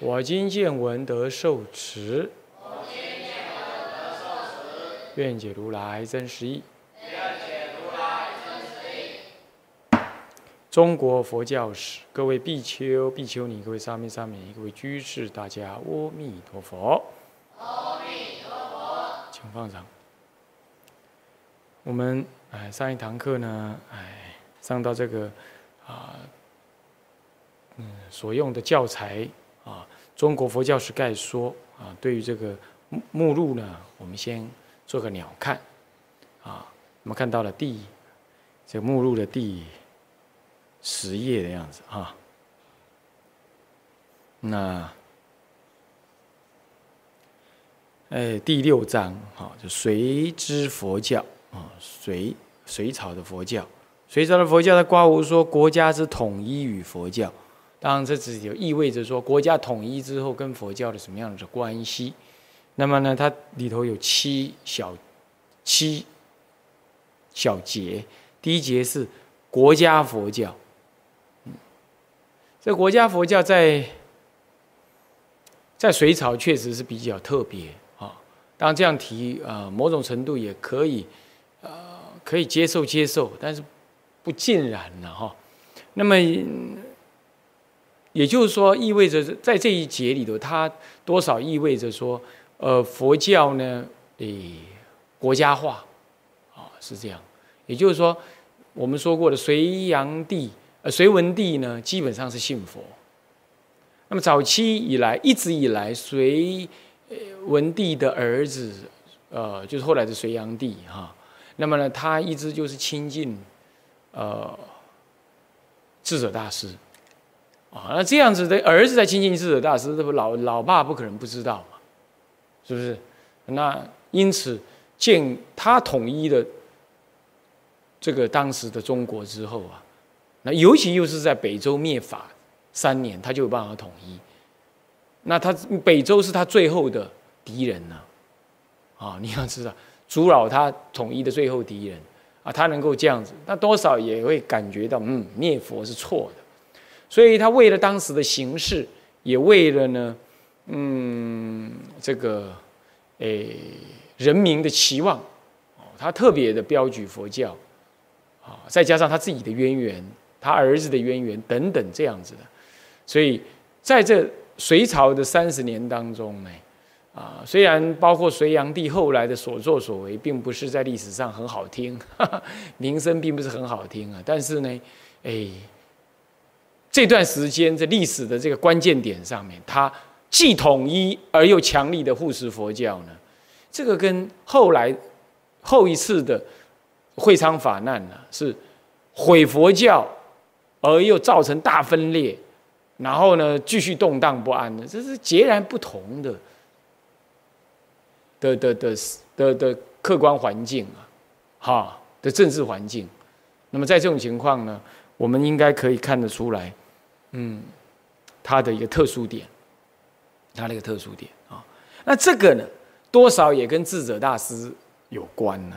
我今见闻得受持。我今见闻得受持愿解如来真实义。中国佛教史，各位比丘、比丘尼，各位沙弥、沙弥，各位居士，大家阿弥陀佛。阿弥陀佛，请放掌。我们哎，上一堂课呢，哎，上到这个啊，嗯，所用的教材啊，《中国佛教史概说》啊，对于这个目录呢，我们先做个鸟看啊。我们看到了第这个目录的第。十页的样子啊，那哎第六章哈，就随之佛教啊，隋隋朝的佛教，隋朝的佛教的刮胡说国家之统一与佛教，当然这只有意味着说国家统一之后跟佛教的什么样的关系。那么呢，它里头有七小七小节，第一节是国家佛教。这国家佛教在在隋朝确实是比较特别啊。当然这样提啊，某种程度也可以呃可以接受接受，但是不尽然了哈。那么也就是说，意味着在这一节里头，它多少意味着说，呃，佛教呢，诶，国家化啊，是这样。也就是说，我们说过的隋炀帝。呃，隋文帝呢，基本上是信佛。那么早期以来，一直以来，隋文帝的儿子，呃，就是后来的隋炀帝哈。那么呢，他一直就是亲近，呃，智者大师。啊，那这样子的儿子在亲近智者大师，这不老老爸不可能不知道嘛？是不是？那因此建他统一的这个当时的中国之后啊。那尤其又是在北周灭法三年，他就有办法统一。那他北周是他最后的敌人呢，啊，你要知道，阻扰他统一的最后敌人啊，他能够这样子，那多少也会感觉到，嗯，灭佛是错的。所以他为了当时的形势，也为了呢，嗯，这个诶人民的期望，哦，他特别的标举佛教，啊，再加上他自己的渊源。他儿子的渊源等等这样子的，所以在这隋朝的三十年当中呢，啊，虽然包括隋炀帝后来的所作所为，并不是在历史上很好听，名声并不是很好听啊，但是呢，哎，这段时间在历史的这个关键点上面，他既统一而又强力的护持佛教呢，这个跟后来后一次的会昌法难呢，是毁佛教。而又造成大分裂，然后呢，继续动荡不安的，这是截然不同的的的的的的客观环境啊，哈的政治环境。那么在这种情况呢，我们应该可以看得出来，嗯，它的一个特殊点，它的一个特殊点啊。那这个呢，多少也跟智者大师有关呢，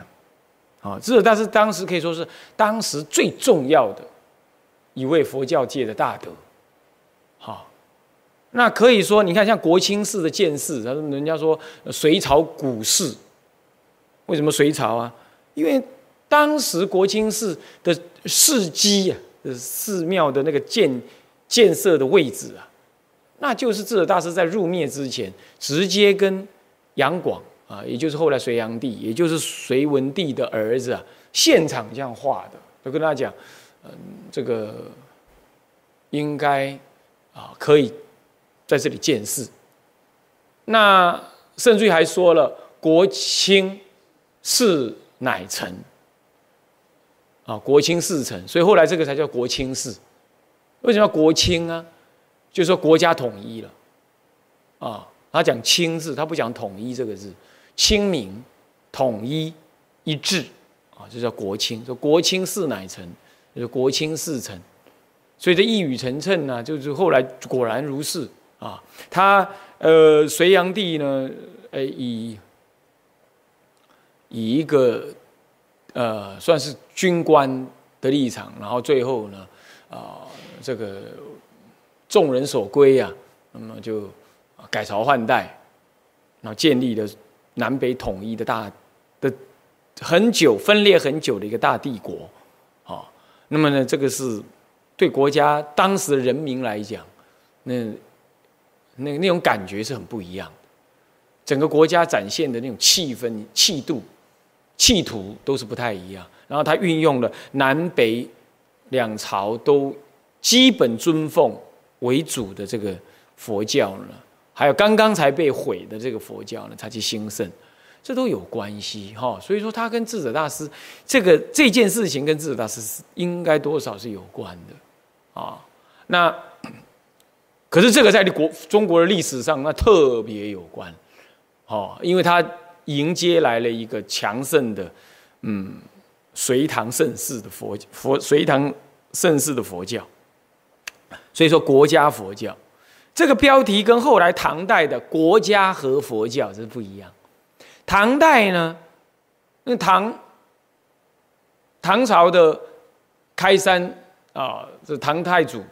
啊，智者大师当时可以说是当时最重要的。一位佛教界的大德，好，那可以说，你看像国清寺的建寺，他说人家说隋朝古寺，为什么隋朝啊？因为当时国清寺的寺基啊，寺庙的那个建建设的位置啊，那就是智者大师在入灭之前，直接跟杨广啊，也就是后来隋炀帝，也就是隋文帝的儿子啊，现场这样画的，就跟他讲。嗯，这个应该啊可以在这里建寺。那甚至于还说了“国清寺乃成”，啊，国清寺成，所以后来这个才叫国清寺。为什么要国清啊？就是说国家统一了，啊，他讲清字，他不讲统一这个字，清明、统一、一致，啊，这叫国清。说国清事乃成，就是国清事成，所以这一语成谶呢，就是后来果然如是啊。他呃，隋炀帝呢，呃，以以一个呃，算是军官的立场，然后最后呢，啊，这个。众人所归啊，那么就改朝换代，然后建立了南北统一的大的很久分裂很久的一个大帝国，啊，那么呢，这个是对国家当时的人民来讲，那那那种感觉是很不一样的，整个国家展现的那种气氛、气度、气图都是不太一样。然后他运用了南北两朝都基本尊奉。为主的这个佛教呢，还有刚刚才被毁的这个佛教呢，才去兴盛，这都有关系哈。所以说，他跟智者大师这个这件事情跟智者大师是应该多少是有关的啊。那 可是这个在国中国的历史上那特别有关哦，因为他迎接来了一个强盛的嗯隋唐盛世的佛佛隋唐盛世的佛教。所以说，国家佛教这个标题跟后来唐代的国家和佛教是不一样。唐代呢，那唐唐朝的开山啊，这唐太祖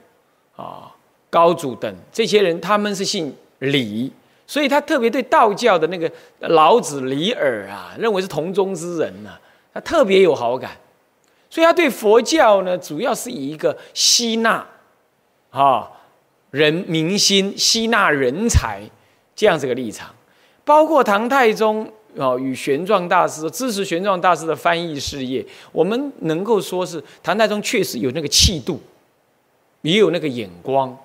啊、高祖等这些人，他们是姓李，所以他特别对道教的那个老子李耳啊，认为是同宗之人呢，他特别有好感。所以他对佛教呢，主要是以一个吸纳。啊，人民心吸纳人才这样子个立场，包括唐太宗啊与玄奘大师支持玄奘大师的翻译事业，我们能够说是唐太宗确实有那个气度，也有那个眼光，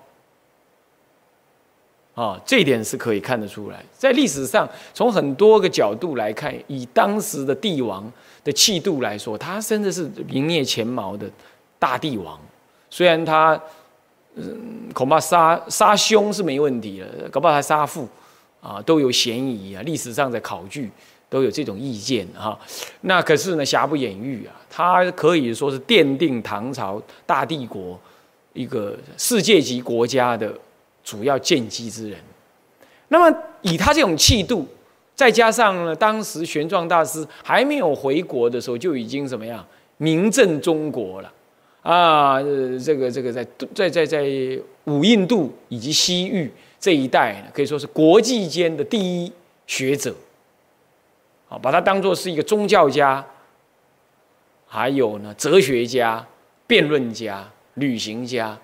啊，这一点是可以看得出来。在历史上，从很多个角度来看，以当时的帝王的气度来说，他真的是名列前茅的大帝王，虽然他。嗯，恐怕杀杀兄是没问题了，搞不好还杀父，啊，都有嫌疑啊。历史上的考据都有这种意见哈。那可是呢，瑕不掩瑜啊，他可以说是奠定唐朝大帝国一个世界级国家的主要建基之人。那么以他这种气度，再加上呢，当时玄奘大师还没有回国的时候，就已经怎么样名震中国了。啊，这个这个在在在在五印度以及西域这一带呢，可以说是国际间的第一学者。啊，把他当做是一个宗教家，还有呢哲学家、辩论家、旅行家，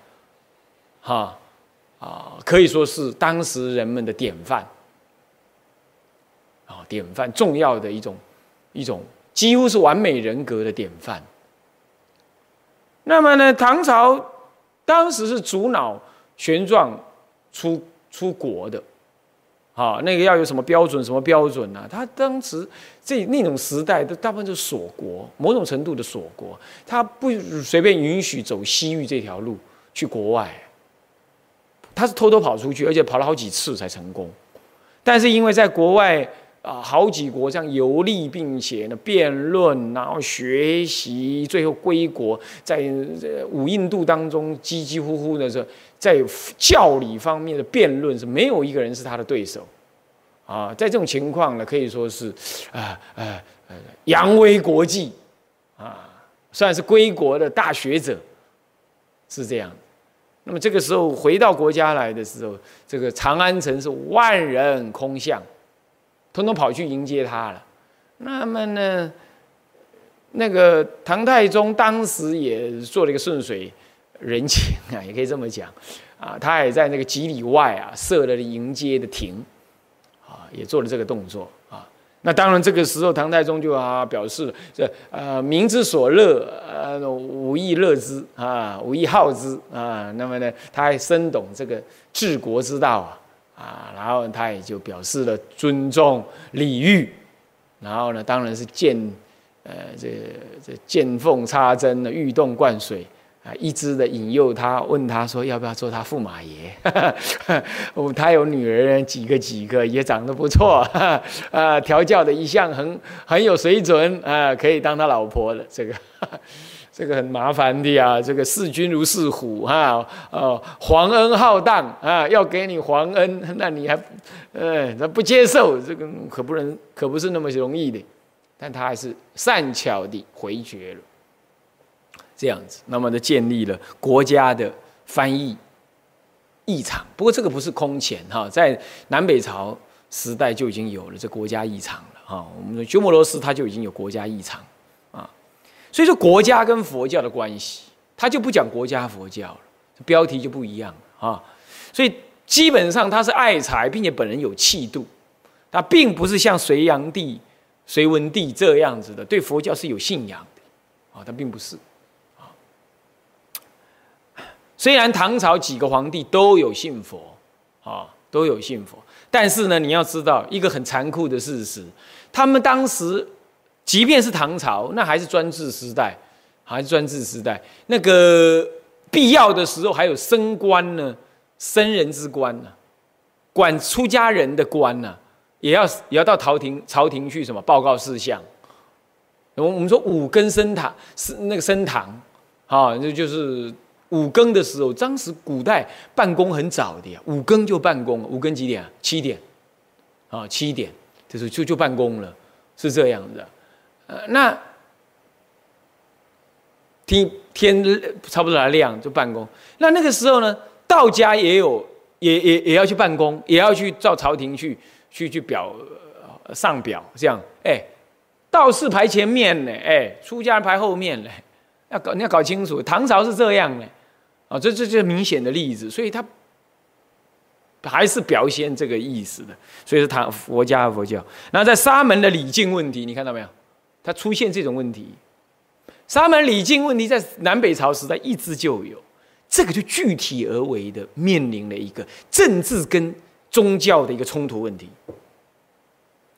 哈啊，可以说是当时人们的典范。啊，典范重要的一种一种，几乎是完美人格的典范。那么呢，唐朝当时是主脑玄奘出出国的，啊，那个要有什么标准？什么标准呢？他当时这那种时代的大部分是锁国，某种程度的锁国，他不随便允许走西域这条路去国外，他是偷偷跑出去，而且跑了好几次才成功。但是因为在国外。啊，好几国这样游历，并且呢辩论，然后学习，最后归国，在五印度当中唧唧呼呼的时候，在教理方面的辩论是没有一个人是他的对手，啊，在这种情况呢，可以说是啊啊呃扬威国际，啊，算是归国的大学者，是这样。那么这个时候回到国家来的时候，这个长安城是万人空巷。统统跑去迎接他了。那么呢，那个唐太宗当时也做了一个顺水人情啊，也可以这么讲啊，他也在那个几里外啊设了迎接的亭，啊，也做了这个动作啊。那当然这个时候唐太宗就啊表示这呃民之所乐，呃吾亦乐之啊，吾亦好之啊。那么呢，他还深懂这个治国之道啊。啊，然后他也就表示了尊重礼遇，然后呢，当然是见，呃，这这见缝插针的，欲动灌水啊，一直的引诱他，问他说要不要做他驸马爷？哦，他有女儿几个几个，也长得不错，啊，调教的一向很很有水准，啊，可以当他老婆的这个。这个很麻烦的呀，这个视君如视虎哈，哦，皇恩浩荡啊，要给你皇恩，那你还，呃，他不接受，这个可不能，可不是那么容易的，但他还是善巧地回绝了，这样子，那么的建立了国家的翻译议场。不过这个不是空前哈，在南北朝时代就已经有了这国家议场了哈，我们说鸠摩罗什他就已经有国家议场。所以说国家跟佛教的关系，他就不讲国家佛教了，标题就不一样啊。所以基本上他是爱财，并且本人有气度，他并不是像隋炀帝、隋文帝这样子的，对佛教是有信仰的啊，他并不是啊。虽然唐朝几个皇帝都有信佛啊，都有信佛，但是呢，你要知道一个很残酷的事实，他们当时。即便是唐朝，那还是专制时代，还是专制时代。那个必要的时候，还有升官呢，升人之官呢，管出家人的官呢，也要也要到朝廷朝廷去什么报告事项。我我们说五更升堂是那个升堂，啊，那就是五更的时候。当时古代办公很早的呀，五更就办公，五更几点啊？七点，啊，七点，就是就就办公了，是这样的。呃那天天差不多来亮就办公。那那个时候呢，道家也有，也也也要去办公，也要去照朝廷去去去表上表，这样。哎，道士排前面呢，哎，出家人排后面呢，要搞你要搞清楚，唐朝是这样的，啊，这这就是明显的例子，所以他还是表现这个意思的。所以是唐佛家佛教。那在沙门的礼敬问题，你看到没有？它出现这种问题，沙门礼敬问题在南北朝时代一直就有，这个就具体而为的面临了一个政治跟宗教的一个冲突问题。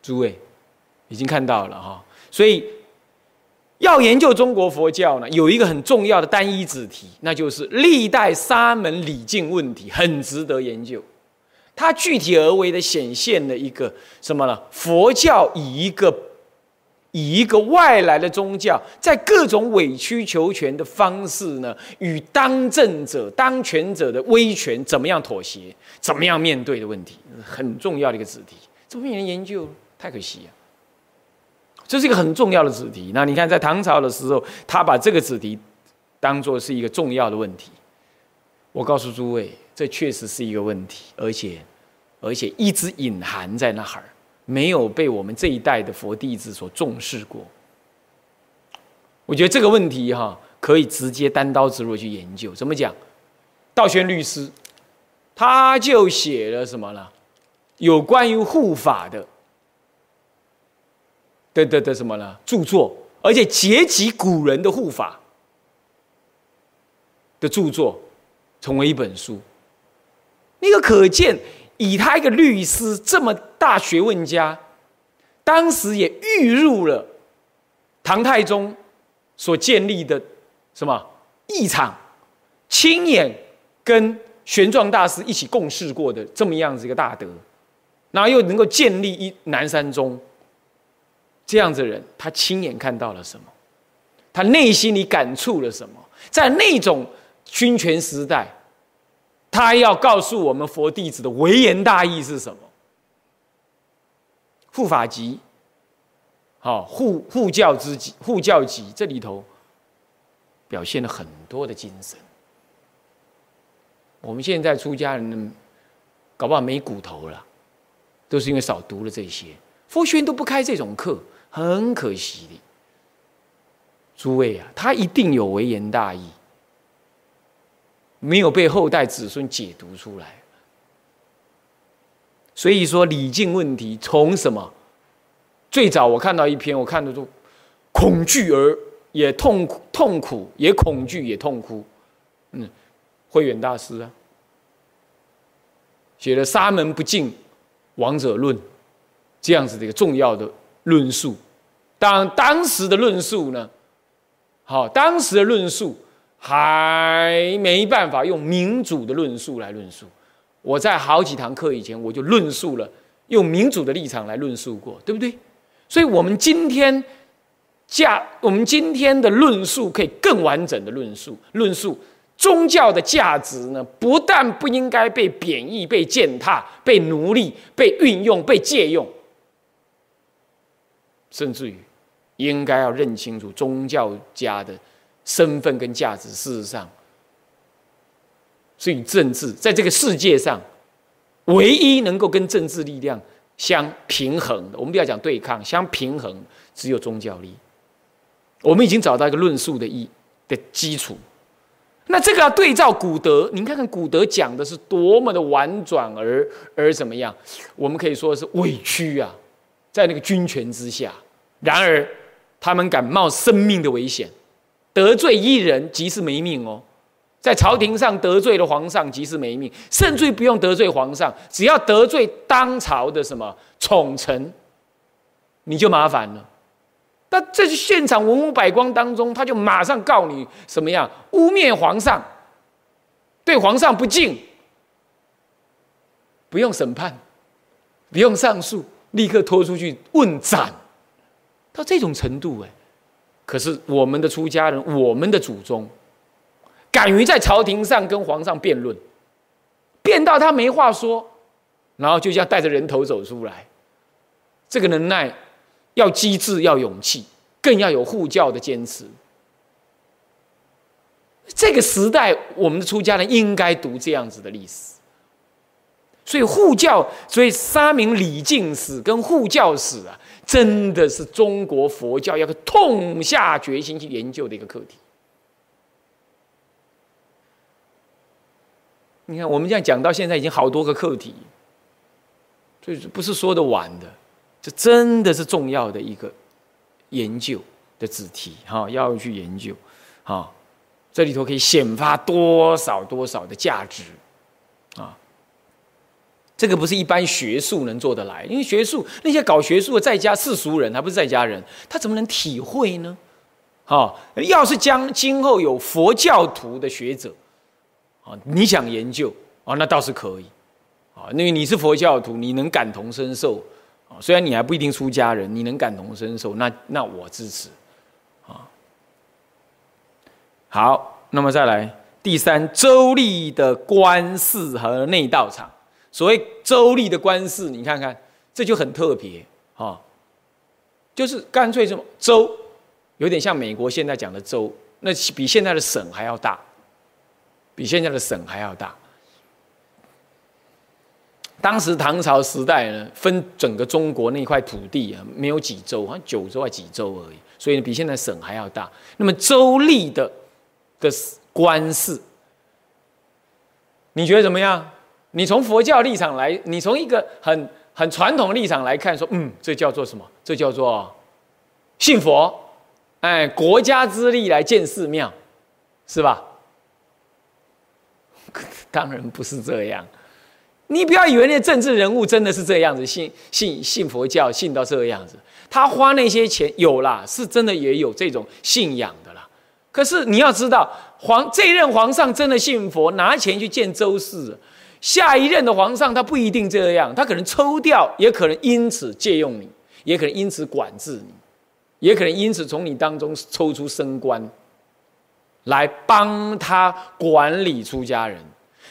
诸位已经看到了哈，所以要研究中国佛教呢，有一个很重要的单一子题，那就是历代沙门礼敬问题，很值得研究。它具体而为的显现了一个什么呢？佛教以一个以一个外来的宗教，在各种委曲求全的方式呢，与当政者、当权者的威权怎么样妥协，怎么样面对的问题，很重要的一个子题。怎么没人研究？太可惜了。这是一个很重要的子题。那你看，在唐朝的时候，他把这个子题当做是一个重要的问题。我告诉诸位，这确实是一个问题，而且而且一直隐含在那儿。没有被我们这一代的佛弟子所重视过。我觉得这个问题哈，可以直接单刀直入去研究。怎么讲？道宣律师他就写了什么呢？有关于护法的的的的什么呢？著作，而且结集古人的护法的著作，成为一本书。那个可见。以他一个律师这么大学问家，当时也预入了唐太宗所建立的什么义场，亲眼跟玄奘大师一起共事过的这么样子一个大德，然后又能够建立一南山宗这样子的人，他亲眼看到了什么？他内心里感触了什么？在那种君权时代。他要告诉我们佛弟子的微言大义是什么？护法集，好护护教之集，护教集这里头表现了很多的精神。我们现在出家人搞不好没骨头了，都是因为少读了这些。佛学院都不开这种课，很可惜的。诸位啊，他一定有微言大义。没有被后代子孙解读出来，所以说礼敬问题从什么？最早我看到一篇，我看得都恐惧而也痛苦痛苦，也恐惧也痛哭。嗯，慧远大师啊，写了《沙门不敬王者论》这样子的一个重要的论述。当当时的论述呢，好，当时的论述。还没办法用民主的论述来论述。我在好几堂课以前，我就论述了用民主的立场来论述过，对不对？所以，我们今天价，我们今天的论述可以更完整的论述，论述宗教的价值呢，不但不应该被贬义、被践踏、被奴隶、被运用、被借用，甚至于。应该要认清楚宗教家的身份跟价值。事实上，所以政治在这个世界上唯一能够跟政治力量相平衡的，我们不要讲对抗，相平衡，只有宗教力。我们已经找到一个论述的一的基础。那这个要对照古德，您看看古德讲的是多么的婉转而而怎么样？我们可以说是委屈啊，在那个军权之下，然而。他们敢冒生命的危险，得罪一人即是没命哦。在朝廷上得罪了皇上即是没命，甚至于不用得罪皇上，只要得罪当朝的什么宠臣，你就麻烦了。那这是现场文武百官当中，他就马上告你什么样污蔑皇上，对皇上不敬，不用审判，不用上诉，立刻拖出去问斩。到这种程度哎，可是我们的出家人，我们的祖宗，敢于在朝廷上跟皇上辩论，辩到他没话说，然后就这样带着人头走出来，这个能耐要机智，要勇气，更要有护教的坚持。这个时代，我们的出家人应该读这样子的历史。所以护教，所以沙明礼敬史跟护教史啊。真的是中国佛教要痛下决心去研究的一个课题。你看，我们这样讲到现在，已经好多个课题，所以不是说的晚的，这真的是重要的一个研究的子题哈，要去研究哈，这里头可以显发多少多少的价值。这个不是一般学术能做得来，因为学术那些搞学术的在家世俗人，还不是在家人，他怎么能体会呢？好，要是将今后有佛教徒的学者，啊，你想研究啊，那倒是可以，啊，因为你是佛教徒，你能感同身受，啊，虽然你还不一定出家人，你能感同身受，那那我支持，啊，好，那么再来第三，周立的官事和内道场。所谓州立的官事，你看看，这就很特别啊，就是干脆这么州，有点像美国现在讲的州，那比现在的省还要大，比现在的省还要大。当时唐朝时代呢，分整个中国那一块土地啊，没有几州，好像九州还几州而已，所以比现在省还要大。那么州立的的官事，你觉得怎么样？你从佛教立场来，你从一个很很传统立场来看，说，嗯，这叫做什么？这叫做信佛，哎，国家之力来建寺庙，是吧？当然不是这样。你不要以为那政治人物真的是这样子，信信信佛教，信到这个样子。他花那些钱有啦，是真的也有这种信仰的啦。可是你要知道，皇这一任皇上真的信佛，拿钱去建周寺。下一任的皇上他不一定这样，他可能抽调，也可能因此借用你，也可能因此管制你，也可能因此从你当中抽出升官，来帮他管理出家人。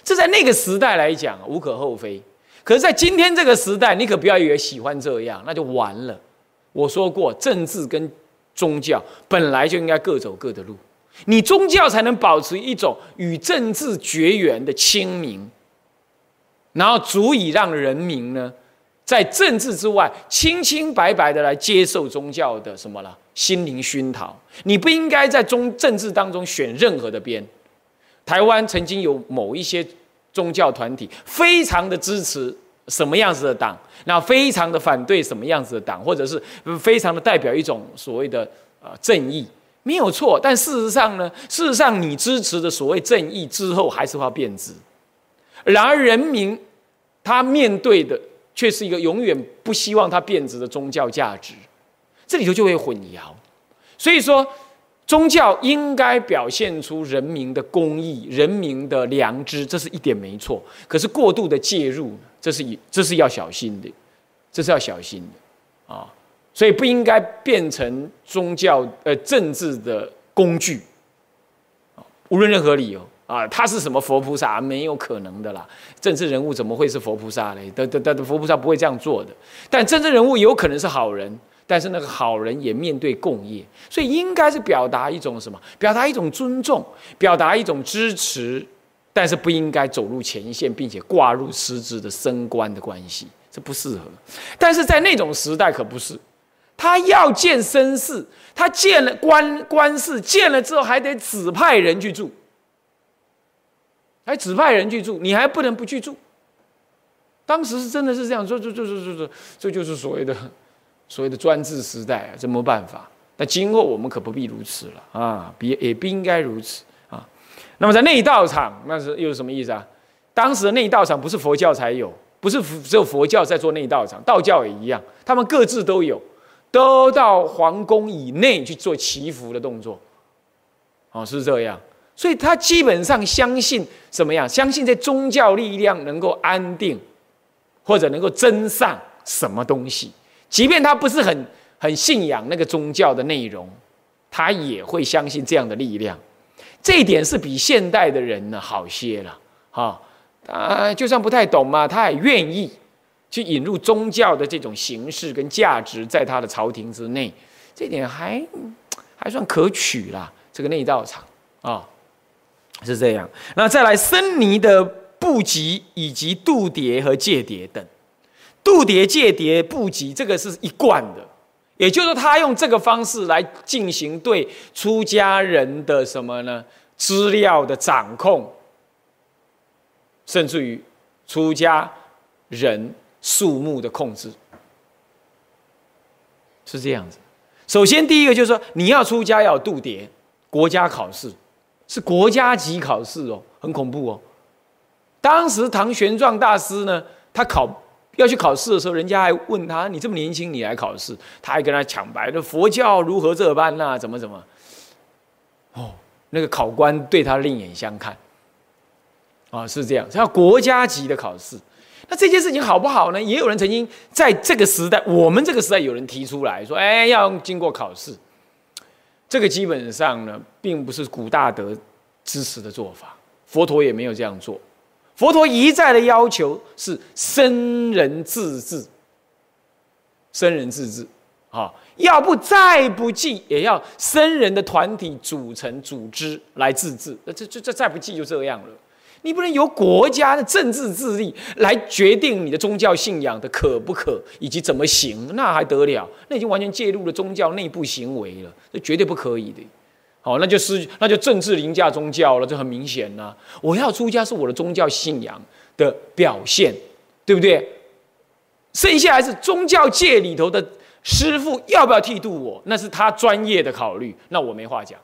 这在那个时代来讲无可厚非，可是，在今天这个时代，你可不要以为喜欢这样，那就完了。我说过，政治跟宗教本来就应该各走各的路，你宗教才能保持一种与政治绝缘的清明。然后足以让人民呢，在政治之外清清白白的来接受宗教的什么了心灵熏陶。你不应该在中政治当中选任何的边。台湾曾经有某一些宗教团体非常的支持什么样子的党，那非常的反对什么样子的党，或者是非常的代表一种所谓的呃正义，没有错。但事实上呢，事实上你支持的所谓正义之后，还是会变质。然而，人民他面对的却是一个永远不希望他变质的宗教价值，这里头就会混淆。所以说，宗教应该表现出人民的公义、人民的良知，这是一点没错。可是过度的介入，这是一这是要小心的，这是要小心的啊！所以不应该变成宗教呃政治的工具无论任何理由啊，他是什么佛菩萨，没有可能的啦。政治人物怎么会是佛菩萨嘞？的的的，佛菩萨不会这样做的。但政治人物有可能是好人。但是那个好人也面对共业，所以应该是表达一种什么？表达一种尊重，表达一种支持，但是不应该走入前线，并且挂入实质的升官的关系，这不适合。但是在那种时代可不是，他要建绅士，他建了官官事，建了之后还得指派人去住，还指派人去住，你还不能不去住。当时是真的是这样，说，就就就就就这就是所谓的。所谓的专制时代啊，这没办法。那今后我们可不必如此了啊，别也不应该如此啊。那么在内道场，那是又是什么意思啊？当时的内道场不是佛教才有，不是只有佛教在做内道场，道教也一样，他们各自都有，都到皇宫以内去做祈福的动作。哦，是这样。所以他基本上相信什么样？相信在宗教力量能够安定，或者能够增上什么东西。即便他不是很很信仰那个宗教的内容，他也会相信这样的力量。这一点是比现代的人呢好些了，哈他，就算不太懂嘛，他也愿意去引入宗教的这种形式跟价值在他的朝廷之内，这点还还算可取啦。这个内道场啊，是这样。那再来僧尼的布籍以及度牒和戒牒等。度牒、戒牒、布籍，这个是一贯的，也就是说，他用这个方式来进行对出家人的什么呢？资料的掌控，甚至于出家人数目的控制，是这样子。首先，第一个就是说，你要出家要度牒，国家考试是国家级考试哦，很恐怖哦。当时唐玄奘大师呢，他考。要去考试的时候，人家还问他：“你这么年轻，你来考试？”他还跟他抢白：“那佛教如何这般呐？怎么怎么？”哦，那个考官对他另眼相看。啊，是这样，要国家级的考试。那这件事情好不好呢？也有人曾经在这个时代，我们这个时代有人提出来说：“哎，要经过考试。”这个基本上呢，并不是古大德支持的做法，佛陀也没有这样做。佛陀一再的要求是僧人自治，僧人自治，啊，要不再不济也要僧人的团体组成组织来自治。那这这这再不济就这样了，你不能由国家的政治智力来决定你的宗教信仰的可不可以及怎么行，那还得了？那已经完全介入了宗教内部行为了，这绝对不可以的。好，那就是那就政治凌驾宗教了，这很明显呐。我要出家是我的宗教信仰的表现，对不对？剩下来是宗教界里头的师傅要不要剃度我，那是他专业的考虑，那我没话讲。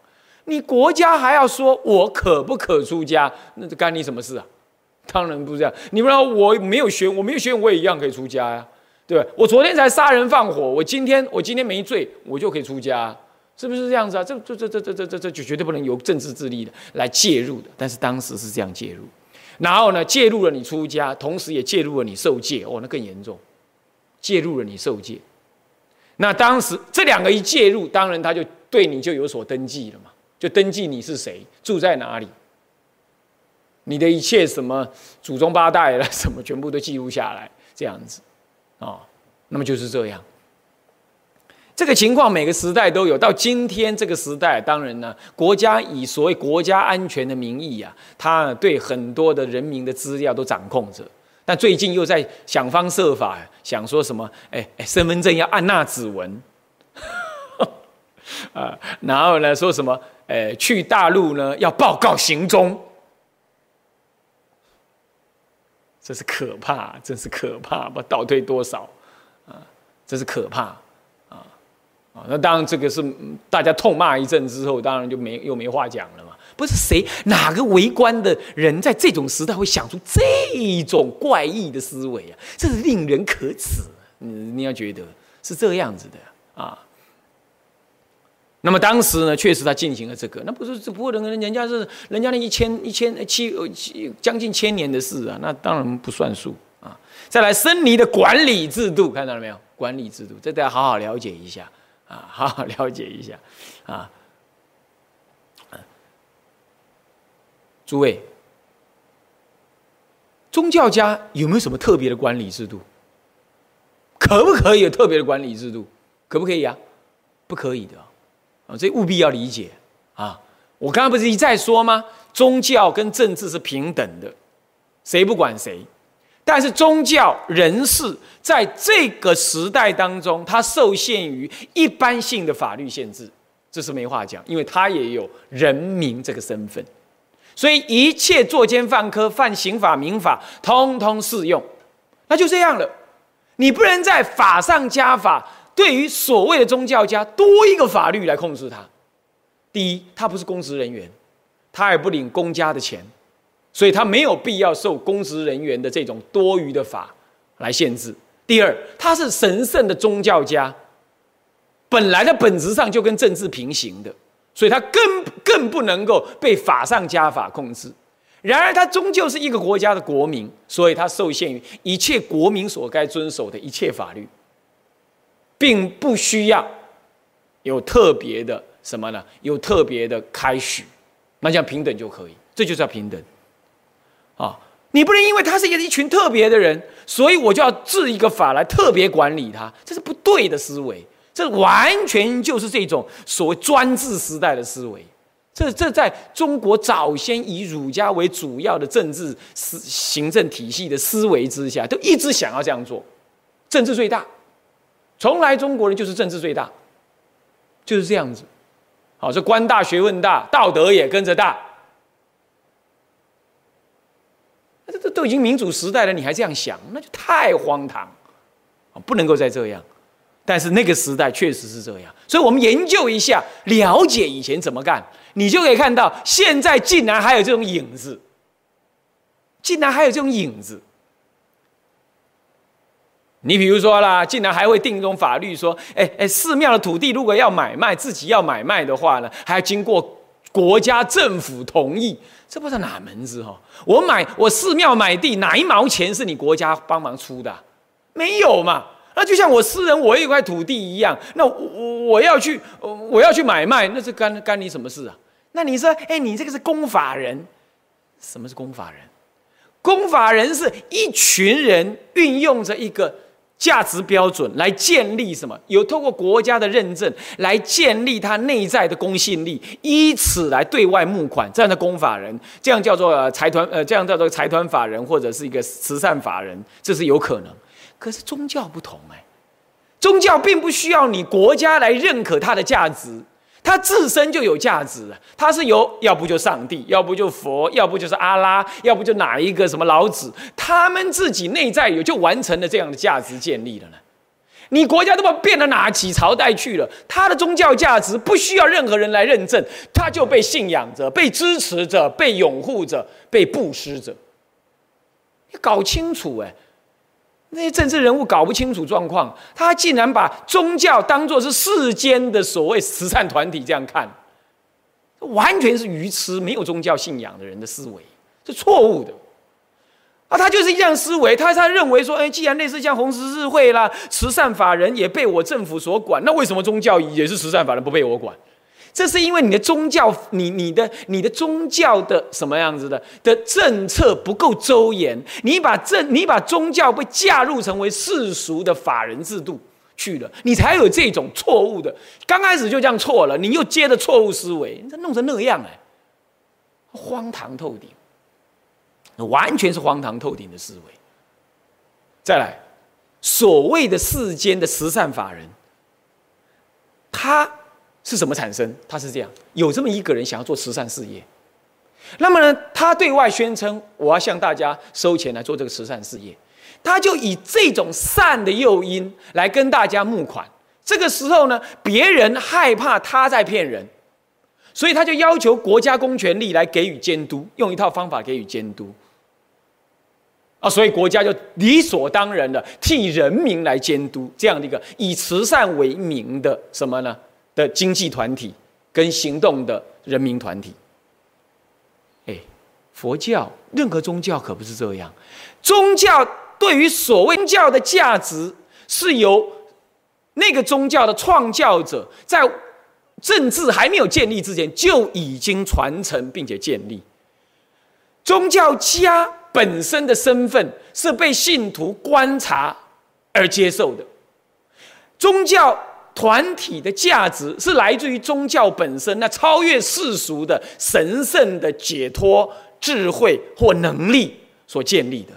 你国家还要说我可不可出家，那这干你什么事啊？当然不是这样。你不知道我没有学，我没有学，我也一样可以出家呀，对吧？我昨天才杀人放火，我今天我今天没罪，我就可以出家。是不是这样子啊？这、这、这、这、这、这、这、这就绝对不能由政治智力的来介入的。但是当时是这样介入，然后呢，介入了你出家，同时也介入了你受戒。哦，那更严重，介入了你受戒。那当时这两个一介入，当然他就对你就有所登记了嘛，就登记你是谁，住在哪里，你的一切什么祖宗八代了，什么全部都记录下来，这样子啊，那么就是这样。这个情况每个时代都有，到今天这个时代，当然呢，国家以所谓国家安全的名义啊，他对很多的人民的资料都掌控着。但最近又在想方设法想说什么？哎哎，身份证要按捺指纹，啊，然后呢说什么？诶，去大陆呢要报告行踪，这是可怕，真是可怕，不倒退多少啊？这是可怕啊！啊。那当然，这个是大家痛骂一阵之后，当然就没又没话讲了嘛。不是谁哪个为官的人在这种时代会想出这种怪异的思维啊？这是令人可耻。你，你要觉得是这样子的啊。那么当时呢，确实他进行了这个，那不是这不能人人家是人家那一千一千七七将近千年的事啊，那当然不算数啊。再来，森尼的管理制度看到了没有？管理制度，这大家好好了解一下啊，好好了解一下啊。诸位，宗教家有没有什么特别的管理制度？可不可以有特别的管理制度？可不可以啊？不可以的啊！这务必要理解啊！我刚刚不是一再说吗？宗教跟政治是平等的，谁不管谁。但是宗教人士在这个时代当中，他受限于一般性的法律限制，这是没话讲，因为他也有人民这个身份。所以一切作奸犯科、犯刑法、民法，通通适用，那就这样了。你不能在法上加法，对于所谓的宗教家多一个法律来控制他。第一，他不是公职人员，他也不领公家的钱，所以他没有必要受公职人员的这种多余的法来限制。第二，他是神圣的宗教家，本来的本质上就跟政治平行的。所以，他更更不能够被法上加法控制。然而，他终究是一个国家的国民，所以他受限于一切国民所该遵守的一切法律，并不需要有特别的什么呢？有特别的开许，那叫平等就可以。这就叫平等啊！你不能因为他是一一群特别的人，所以我就要制一个法来特别管理他，这是不对的思维。这完全就是这种所谓专制时代的思维，这这在中国早先以儒家为主要的政治思行政体系的思维之下，都一直想要这样做，政治最大，从来中国人就是政治最大，就是这样子。好，这官大学问大，道德也跟着大。这这都已经民主时代了，你还这样想，那就太荒唐！不能够再这样。但是那个时代确实是这样，所以我们研究一下，了解以前怎么干，你就可以看到，现在竟然还有这种影子，竟然还有这种影子。你比如说啦，竟然还会定一种法律，说，哎哎，寺庙的土地如果要买卖，自己要买卖的话呢，还要经过国家政府同意，这不知道哪门子哈？我买我寺庙买地，哪一毛钱是你国家帮忙出的？没有嘛？那就像我私人我有一块土地一样，那我我要去我要去买卖，那是干干你什么事啊？那你说，哎，你这个是公法人？什么是公法人？公法人是一群人运用着一个价值标准来建立什么？有通过国家的认证来建立他内在的公信力，以此来对外募款，这样的公法人，这样叫做财团呃，这样叫做财团法人或者是一个慈善法人，这是有可能。可是宗教不同哎，宗教并不需要你国家来认可它的价值，它自身就有价值它是由要不就上帝，要不就佛，要不就是阿拉，要不就哪一个什么老子，他们自己内在有就完成了这样的价值建立了呢。你国家都把变到哪几朝代去了？他的宗教价值不需要任何人来认证，他就被信仰着、被支持着、被拥护着、被布施着。你搞清楚哎。那些政治人物搞不清楚状况，他竟然把宗教当作是世间的所谓慈善团体这样看，完全是愚痴、没有宗教信仰的人的思维，是错误的。啊，他就是这样思维，他他认为说，哎，既然类似像红十字会啦、慈善法人也被我政府所管，那为什么宗教也是慈善法人不被我管？这是因为你的宗教，你你的你的宗教的什么样子的的政策不够周延，你把政你把宗教被嫁入成为世俗的法人制度去了，你才有这种错误的。刚开始就这样错了，你又接着错误思维，这弄成那样哎，荒唐透顶，完全是荒唐透顶的思维。再来，所谓的世间的慈善法人，他。是什么产生？他是这样，有这么一个人想要做慈善事业，那么呢，他对外宣称我要向大家收钱来做这个慈善事业，他就以这种善的诱因来跟大家募款。这个时候呢，别人害怕他在骗人，所以他就要求国家公权力来给予监督，用一套方法给予监督。啊，所以国家就理所当然的替人民来监督这样的一个以慈善为名的什么呢？的经济团体跟行动的人民团体。哎，佛教任何宗教可不是这样，宗教对于所谓宗教的价值是由那个宗教的创教者在政治还没有建立之前就已经传承并且建立。宗教家本身的身份是被信徒观察而接受的，宗教团体的价值是来自于宗教本身那超越世俗的神圣的解脱智慧或能力所建立的。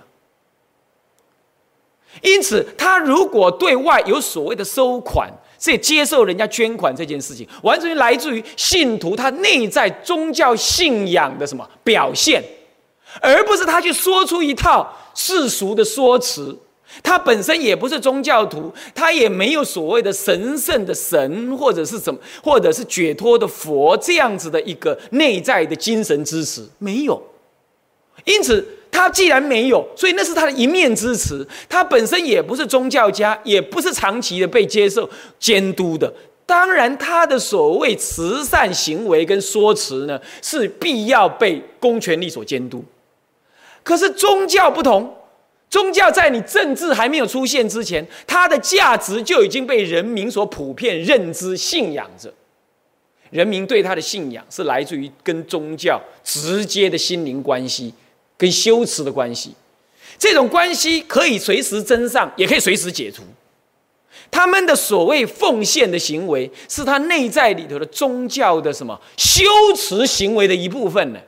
因此，他如果对外有所谓的收款，这接受人家捐款这件事情，完全来自于信徒他内在宗教信仰的什么表现。而不是他去说出一套世俗的说辞，他本身也不是宗教徒，他也没有所谓的神圣的神或者是什么，或者是解脱的佛这样子的一个内在的精神支持，没有。因此，他既然没有，所以那是他的一面之词。他本身也不是宗教家，也不是长期的被接受监督的。当然，他的所谓慈善行为跟说辞呢，是必要被公权力所监督。可是宗教不同，宗教在你政治还没有出现之前，它的价值就已经被人民所普遍认知、信仰着。人民对他的信仰是来自于跟宗教直接的心灵关系、跟修持的关系。这种关系可以随时增上，也可以随时解除。他们的所谓奉献的行为，是他内在里头的宗教的什么修持行为的一部分呢？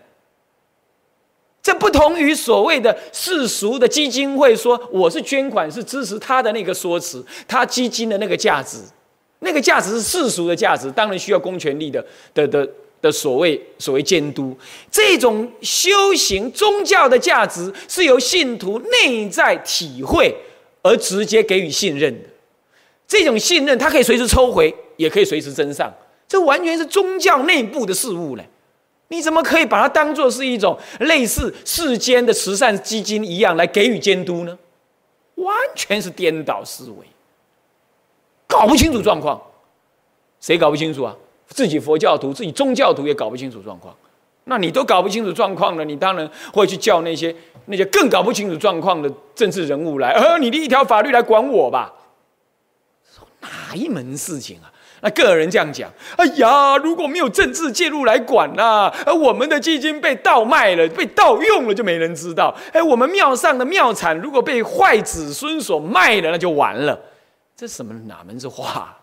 这不同于所谓的世俗的基金会说我是捐款是支持他的那个说辞，他基金的那个价值，那个价值是世俗的价值，当然需要公权力的的的的所谓所谓监督。这种修行宗教的价值是由信徒内在体会而直接给予信任的。这种信任，他可以随时抽回，也可以随时增上。这完全是宗教内部的事物嘞。你怎么可以把它当做是一种类似世间的慈善基金一样来给予监督呢？完全是颠倒思维，搞不清楚状况。谁搞不清楚啊？自己佛教徒、自己宗教徒也搞不清楚状况。那你都搞不清楚状况了，你当然会去叫那些那些更搞不清楚状况的政治人物来，呃，你的一条法律来管我吧？哪一门事情啊？那个人这样讲：“哎呀，如果没有政治介入来管呐，而我们的基金被盗卖了、被盗用了，就没人知道。哎，我们庙上的庙产如果被坏子孙所卖了，那就完了。这什么哪门子话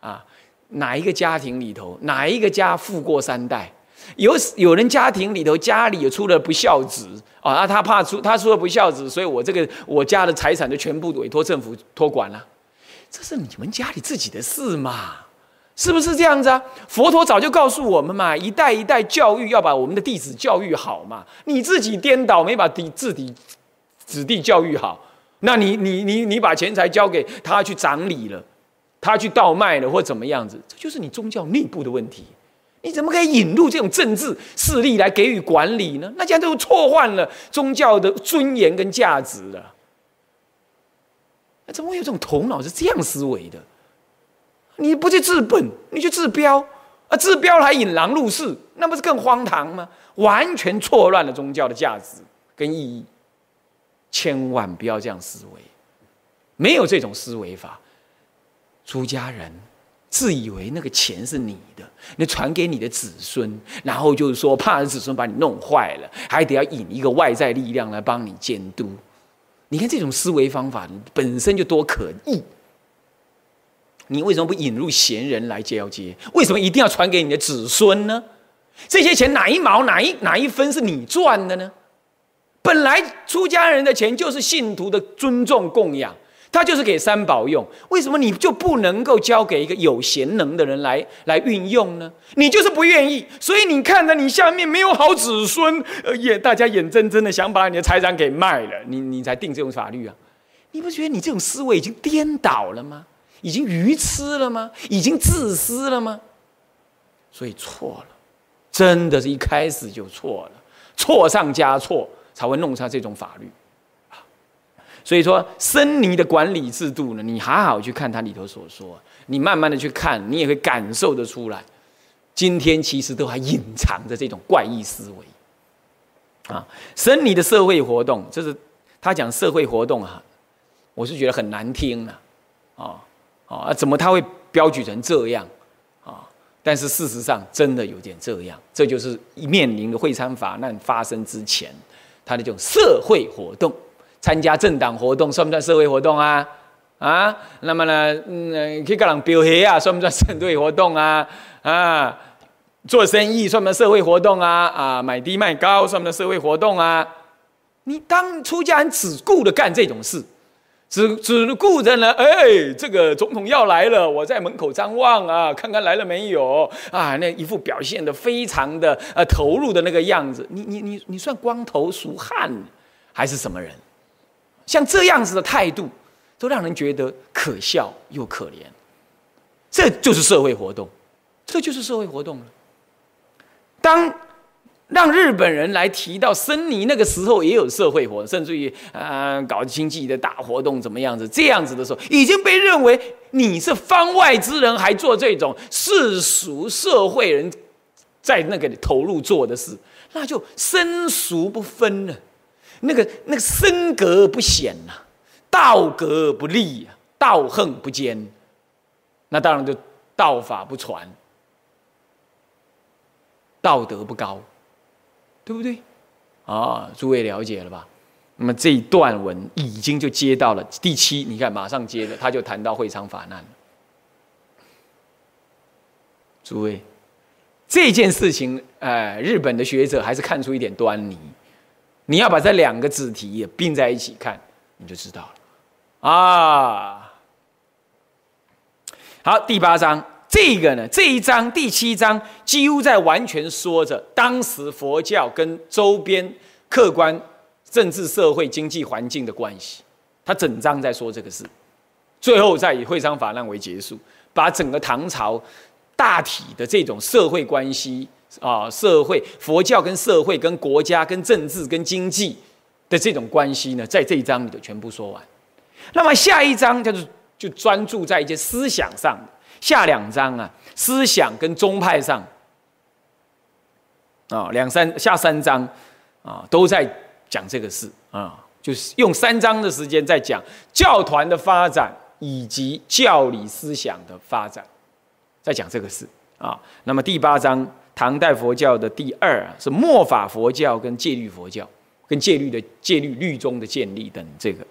啊？哪一个家庭里头，哪一个家富过三代？有有人家庭里头家里有出了不孝子啊，他怕出他出了不孝子，所以我这个我家的财产就全部委托政府托管了。这是你们家里自己的事嘛？”是不是这样子啊？佛陀早就告诉我们嘛，一代一代教育要把我们的弟子教育好嘛。你自己颠倒，没把弟自己子弟教育好，那你你你你把钱财交给他去掌理了，他去倒卖了或怎么样子，这就是你宗教内部的问题。你怎么可以引入这种政治势力来给予管理呢？那这样就错换了宗教的尊严跟价值了。那怎么会有这种头脑是这样思维的？你不去治本，你去治标，啊，治标还引狼入室，那不是更荒唐吗？完全错乱了宗教的价值跟意义。千万不要这样思维，没有这种思维法。出家人自以为那个钱是你的，你传给你的子孙，然后就是说怕子孙把你弄坏了，还得要引一个外在力量来帮你监督。你看这种思维方法本身就多可疑。你为什么不引入贤人来交接？为什么一定要传给你的子孙呢？这些钱哪一毛哪一哪一分是你赚的呢？本来出家人的钱就是信徒的尊重供养，他就是给三宝用。为什么你就不能够交给一个有贤能的人来来运用呢？你就是不愿意，所以你看着你下面没有好子孙，呃，眼大家眼睁睁的想把你的财产给卖了，你你才定这种法律啊？你不觉得你这种思维已经颠倒了吗？已经愚痴了吗？已经自私了吗？所以错了，真的是一开始就错了，错上加错才会弄上这种法律啊！所以说，森尼的管理制度呢，你好好去看它里头所说，你慢慢的去看，你也会感受得出来。今天其实都还隐藏着这种怪异思维啊！森尼的社会活动，就是他讲社会活动啊，我是觉得很难听了啊啊！怎么他会标举成这样啊？但是事实上真的有点这样，这就是面临的会参法难发生之前，他的这种社会活动，参加政党活动算不算社会活动啊？啊，那么呢，嗯，去跟人飙黑啊，算不算社会活动啊？啊？做生意算不算社会活动啊？啊，买低卖高算不算社会活动啊？你当出家人只顾着干这种事，只只顾着呢，哎，这个总统要来了，我在门口张望啊，看看来了没有啊？那一副表现的非常的呃投入的那个样子，你你你你算光头熟汉还是什么人？像这样子的态度，都让人觉得可笑又可怜。这就是社会活动，这就是社会活动了。当让日本人来提到森尼那个时候也有社会活动，甚至于呃搞经济的大活动怎么样子？这样子的时候，已经被认为你是方外之人，还做这种世俗社会人在那个投入做的事，那就生俗不分了，那个那个身格不显呐，道格不立啊，道横不坚，那当然就道法不传。道德不高，对不对？啊，诸位了解了吧？那么这一段文已经就接到了第七，你看马上接着，他就谈到会昌法难了。诸位，这件事情，哎，日本的学者还是看出一点端倪。你要把这两个子题也并在一起看，你就知道了。啊，好，第八章。这个呢，这一章第七章几乎在完全说着当时佛教跟周边客观政治、社会、经济环境的关系。他整章在说这个事，最后再以会昌法难为结束，把整个唐朝大体的这种社会关系啊，社会佛教跟社会、跟国家、跟政治、跟经济的这种关系呢，在这一章里头全部说完。那么下一章就是就专注在一些思想上。下两章啊，思想跟宗派上啊，两三下三章啊，都在讲这个事啊，就是用三章的时间在讲教团的发展以及教理思想的发展，在讲这个事啊。那么第八章，唐代佛教的第二啊，是末法佛教跟戒律佛教，跟戒律的戒律律宗的建立等这个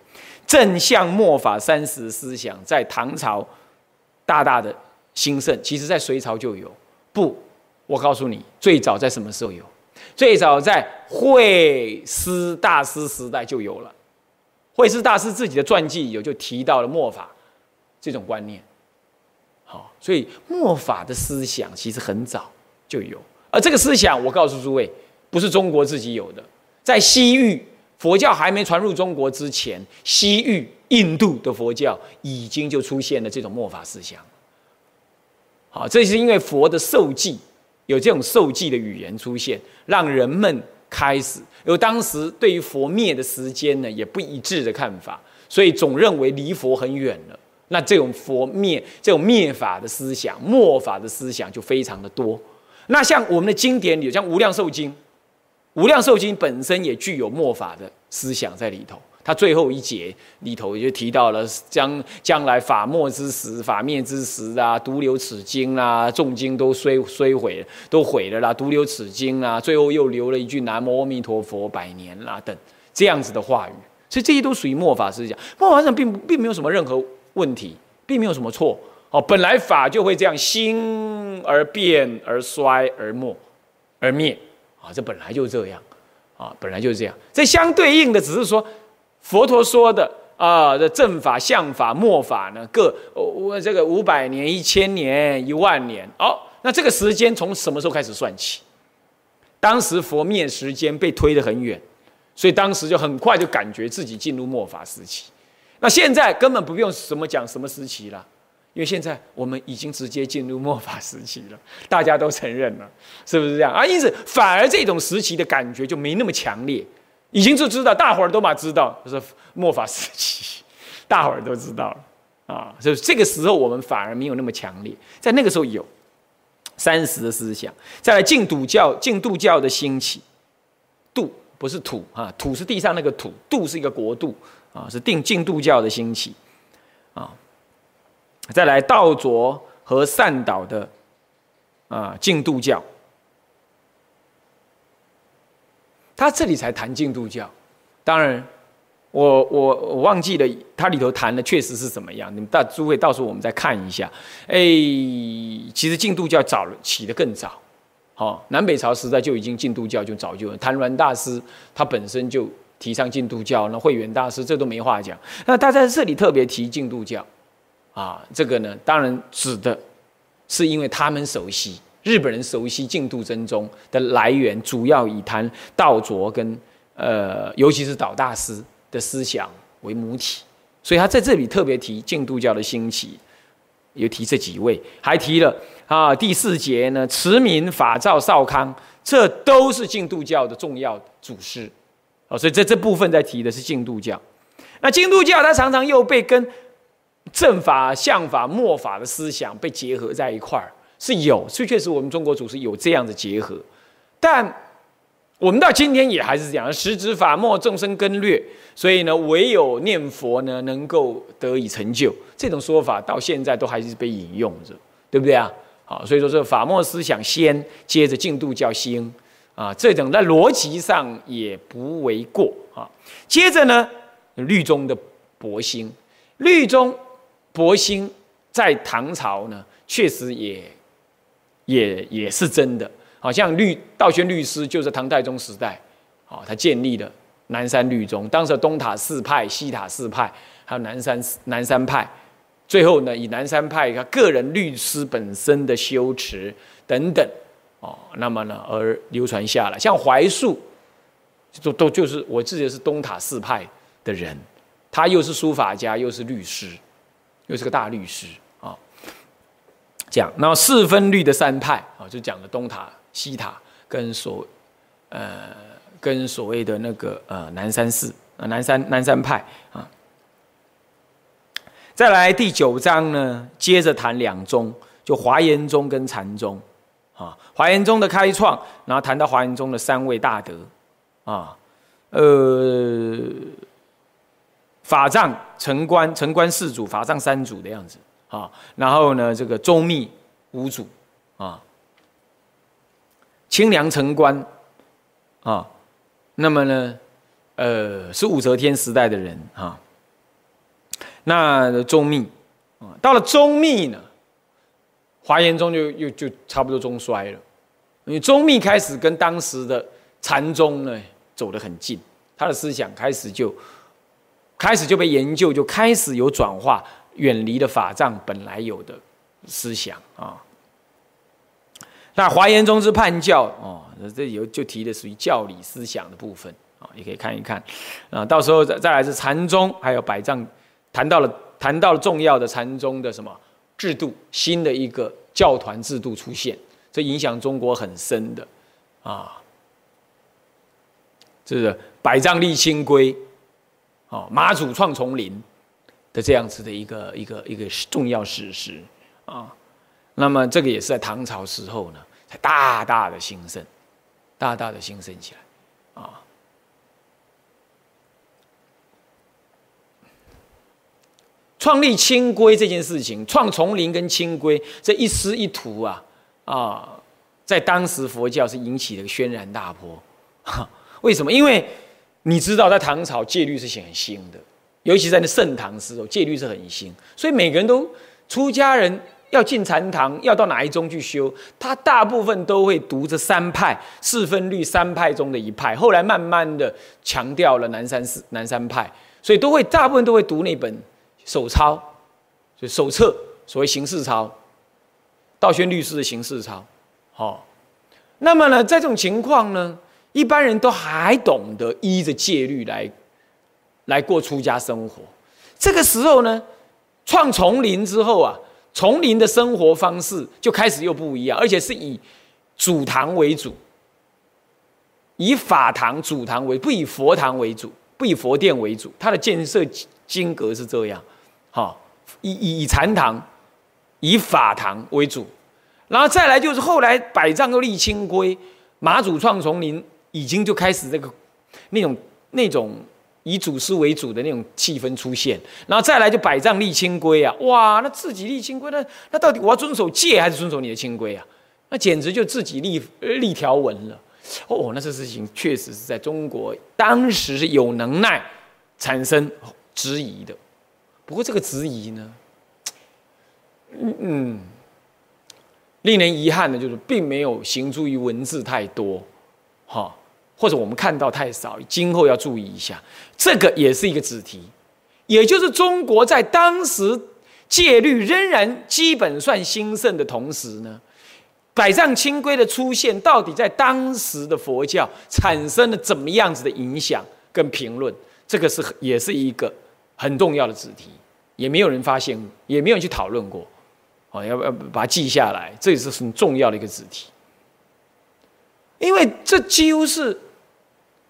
正向末法三十思想在唐朝。大大的兴盛，其实在隋朝就有。不，我告诉你，最早在什么时候有？最早在慧思大师时代就有了。慧思大师自己的传记有就提到了末法这种观念。好，所以末法的思想其实很早就有。而这个思想，我告诉诸位，不是中国自己有的，在西域佛教还没传入中国之前，西域。印度的佛教已经就出现了这种末法思想，好，这是因为佛的受记有这种受记的语言出现，让人们开始有当时对于佛灭的时间呢也不一致的看法，所以总认为离佛很远了。那这种佛灭、这种灭法的思想、末法的思想就非常的多。那像我们的经典里，像《无量寿经》，《无量寿经》本身也具有末法的思想在里头。他最后一节里头就提到了将将来法末之时、法灭之时啊，独留此经啊，众经都衰衰毁，都毁了啦，独留此经啊，最后又留了一句南无阿弥陀佛百年啦等这样子的话语，所以这些都属于末法思想。末法思想并并没有什么任何问题，并没有什么错哦，本来法就会这样兴而变而衰而没而灭啊，这本来就这样啊，本来就是这样。这相对应的只是说。佛陀说的啊，这正法、相法、末法呢，各我这个五百年、一千年、一万年哦，那这个时间从什么时候开始算起？当时佛灭时间被推得很远，所以当时就很快就感觉自己进入末法时期。那现在根本不用什么讲什么时期了，因为现在我们已经直接进入末法时期了，大家都承认了，是不是这样啊？因此反而这种时期的感觉就没那么强烈。已经就知道，大伙儿都嘛知道，就是末法时期，大伙儿都知道了啊。所以这个时候我们反而没有那么强烈，在那个时候有三十的思想，再来净土教，净度教的兴起，度不是土啊，土是地上那个土，度是一个国度啊，是定净度教的兴起。再来道卓和善导的啊净土教。他这里才谈净土教，当然，我我我忘记了，他里头谈的确实是怎么样。你们大诸位到时候我们再看一下。哎，其实净土教早起的更早，好，南北朝时代就已经净土教就早就谭鸾大师他本身就提倡净土教，那慧远大师这都没话讲。那他在这里特别提净土教，啊，这个呢，当然指的是因为他们熟悉。日本人熟悉净土真宗的来源，主要以谈道卓跟呃，尤其是导大师的思想为母体，所以他在这里特别提净土教的兴起，有提这几位，还提了啊第四节呢，慈明、法照、少康，这都是净土教的重要祖师，哦，所以在这部分在提的是净土教。那净土教它常常又被跟正法、相法、末法的思想被结合在一块儿。是有，确确实我们中国祖师有这样的结合，但我们到今天也还是这样，十指法末，众生根略，所以呢，唯有念佛呢，能够得以成就。这种说法到现在都还是被引用着，对不对啊？好，所以说这法末思想先，接着净土教兴啊，这种在逻辑上也不为过啊。接着呢，律宗的博兴，律宗博兴在唐朝呢，确实也。也也是真的，好像律道宣律师就是唐太宗时代，啊，他建立了南山律宗。当时东塔四派、西塔四派，还有南山南山派，最后呢，以南山派他个人律师本身的修持等等，哦，那么呢而流传下来。像怀素，都都就是我自己是东塔四派的人，他又是书法家，又是律师，又是个大律师啊。讲，那四分律的三派啊，就讲的东塔、西塔跟所，呃，跟所谓的那个呃南山寺啊，南山南山派啊。再来第九章呢，接着谈两宗，就华严宗跟禅宗啊。华严宗的开创，然后谈到华严宗的三位大德啊，呃，法藏、城关、城关四祖、法藏三祖的样子。啊，然后呢，这个宗密五祖啊，清凉城关啊，那么呢，呃，是武则天时代的人啊。那宗密啊，到了宗密呢，华严宗就又就差不多中衰了，因为宗密开始跟当时的禅宗呢走得很近，他的思想开始就开始就被研究，就开始有转化。远离了法藏本来有的思想啊，那华严宗之叛教哦，这有就提的属于教理思想的部分啊，也可以看一看啊。到时候再再来是禅宗，还有百丈，谈到了谈到了重要的禅宗的什么制度，新的一个教团制度出现，这影响中国很深的啊。这是百丈立清规，哦，马祖创丛林。的这样子的一个一个一个重要史实啊，那么这个也是在唐朝时候呢，才大大的兴盛，大大的兴盛起来啊。创立清规这件事情，创丛林跟清规这一师一徒啊啊，在当时佛教是引起了轩然大波。为什么？因为你知道，在唐朝戒律是很新的。尤其在那盛唐时候，戒律是很新，所以每个人都出家人要进禅堂，要到哪一宗去修，他大部分都会读这三派四分律三派中的一派。后来慢慢的强调了南山寺南山派，所以都会大部分都会读那本手抄，就手册，所谓形式抄，道宣律师的形式抄。好，那么呢，在这种情况呢，一般人都还懂得依着戒律来。来过出家生活，这个时候呢，创丛林之后啊，丛林的生活方式就开始又不一样，而且是以主堂为主，以法堂、主堂为不以佛堂为主，不以佛殿为主，它的建设经格是这样，好，以以以禅堂、以法堂为主，然后再来就是后来百丈又立清规，马祖创丛林已经就开始这个那种那种以祖师为主的那种气氛出现，然后再来就百丈立清规啊，哇，那自己立清规，那那到底我要遵守戒还是遵守你的清规啊？那简直就自己立立条文了。哦，那这事情确实是在中国当时是有能耐产生质疑的。不过这个质疑呢，嗯嗯，令人遗憾的就是并没有行诸于文字太多，哈，或者我们看到太少，今后要注意一下。这个也是一个子题，也就是中国在当时戒律仍然基本算兴盛的同时呢。百丈清规的出现，到底在当时的佛教产生了怎么样子的影响跟评论？这个是也是一个很重要的子题，也没有人发现，也没有人去讨论过。哦，要不要把它记下来？这也是很重要的一个子题，因为这几乎是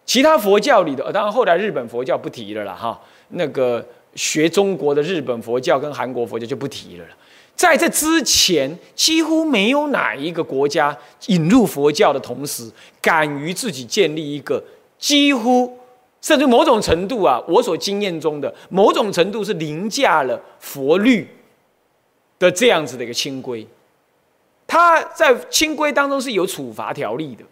其他佛教里的。当然，后来日本佛教不提了啦，哈，那个学中国的日本佛教跟韩国佛教就不提了了。在这之前，几乎没有哪一个国家引入佛教的同时，敢于自己建立一个几乎甚至某种程度啊，我所经验中的某种程度是凌驾了佛律的这样子的一个清规。它在清规当中是有处罚条例的，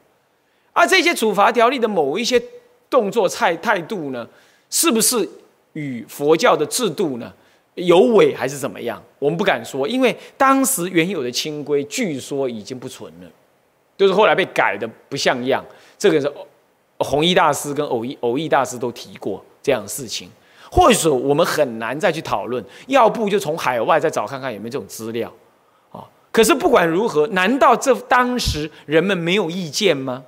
而这些处罚条例的某一些动作态态度呢，是不是与佛教的制度呢？有违还是怎么样？我们不敢说，因为当时原有的清规据说已经不存了，就是后来被改的不像样。这个是弘一大师跟偶一偶一大师都提过这样的事情。或者说我们很难再去讨论，要不就从海外再找看看有没有这种资料啊。可是不管如何，难道这当时人们没有意见吗？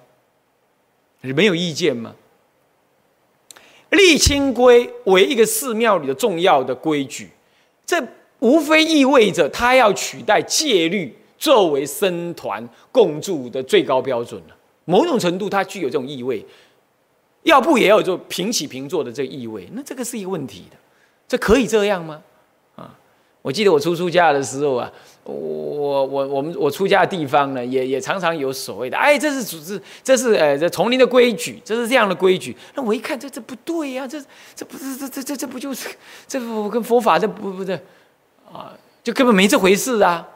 你没有意见吗？立清规为一个寺庙里的重要的规矩。这无非意味着他要取代戒律作为僧团共住的最高标准了。某种程度，它具有这种意味，要不也有就平起平坐的这个意味。那这个是一个问题的，这可以这样吗？啊，我记得我初出家的时候啊，我我我们我出家的地方呢，也也常常有所谓的，哎，这是组织，这是呃这丛林的规矩，这是这样的规矩。那我一看，这这不对呀，这这不是这这这这不就是这不跟佛法这不不对啊，就根本没这回事啊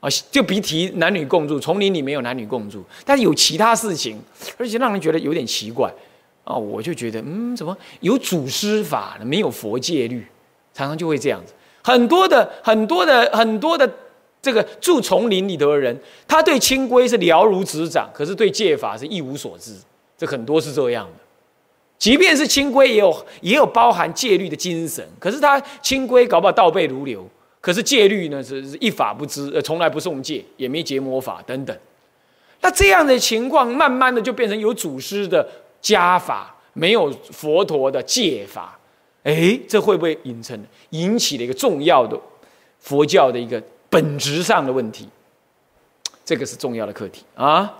啊！就别提男女共住，丛林里没有男女共住，但是有其他事情，而且让人觉得有点奇怪啊！我就觉得，嗯，怎么有祖师法呢？没有佛戒律，常常就会这样子。很多的很多的很多的。这个住丛林里头的人，他对清规是了如指掌，可是对戒法是一无所知。这很多是这样的。即便是清规，也有也有包含戒律的精神，可是他清规搞不好倒背如流，可是戒律呢是是一法不知，呃，从来不诵戒，也没结魔法等等。那这样的情况，慢慢的就变成有祖师的家法，没有佛陀的戒法。哎，这会不会引成引起了一个重要的佛教的一个？本质上的问题，这个是重要的课题啊！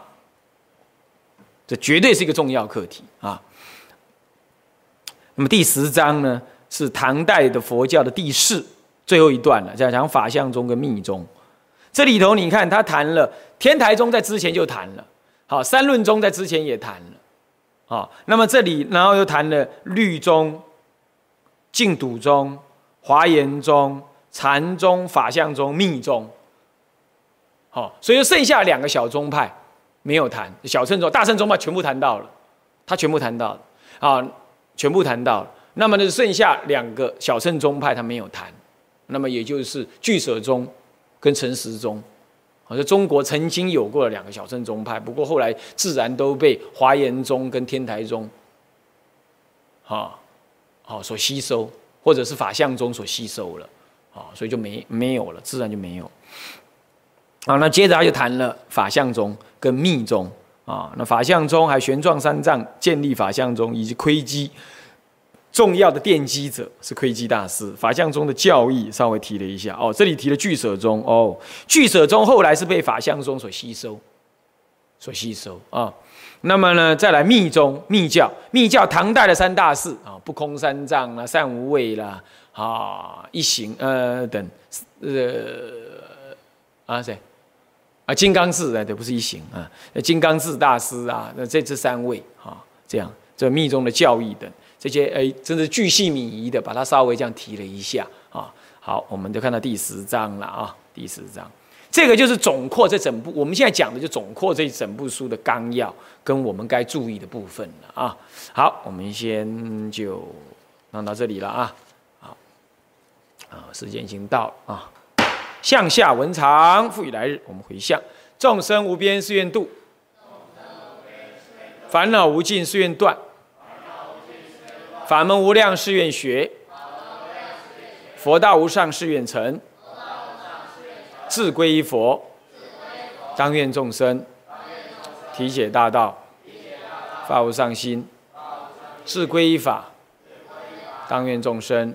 这绝对是一个重要课题啊！那么第十章呢，是唐代的佛教的第四最后一段了，讲讲法相宗跟密宗。这里头你看，他谈了天台宗，在之前就谈了；好，三论宗在之前也谈了。好，那么这里然后又谈了律宗、净土宗、华严宗。禅宗、法相宗、密宗，好，所以剩下两个小宗派没有谈。小乘宗、大乘宗派全部谈到了，他全部谈到了，啊，全部谈到了。那么呢，剩下两个小乘宗派他没有谈，那么也就是俱舍宗跟陈实宗。好，像中国曾经有过两个小乘宗派，不过后来自然都被华严宗跟天台宗，哈，好所吸收，或者是法相宗所吸收了。啊，所以就没没有了，自然就没有。啊，那接着他就谈了法相宗跟密宗啊，那法相宗还玄奘三藏建立法相宗以及窥基重要的奠基者是窥基大师。法相宗的教义稍微提了一下哦，这里提了俱舍宗哦，俱舍宗后来是被法相宗所吸收，所吸收啊。那么呢，再来密宗密教，密教唐代的三大寺啊，不空三藏啦，善无畏啦，啊，一行呃等，呃啊谁啊金刚寺啊，对，不是一行啊，金刚智大师啊，那这这三位啊，这样这密宗的教义等这些哎，真是巨细靡遗的，把它稍微这样提了一下啊。好，我们就看到第十章了啊，第十章。这个就是总括这整部，我们现在讲的就总括这整部书的纲要跟我们该注意的部分了啊。好，我们先就弄到这里了啊。啊，时间已经到了啊。向下文长，复以来日，我们回向。众生无边誓愿度，烦恼无尽誓愿断，法门无量誓愿学，佛道无上誓愿成。自归依佛，当愿众生体解大道，发无上心；自归依法，当愿众生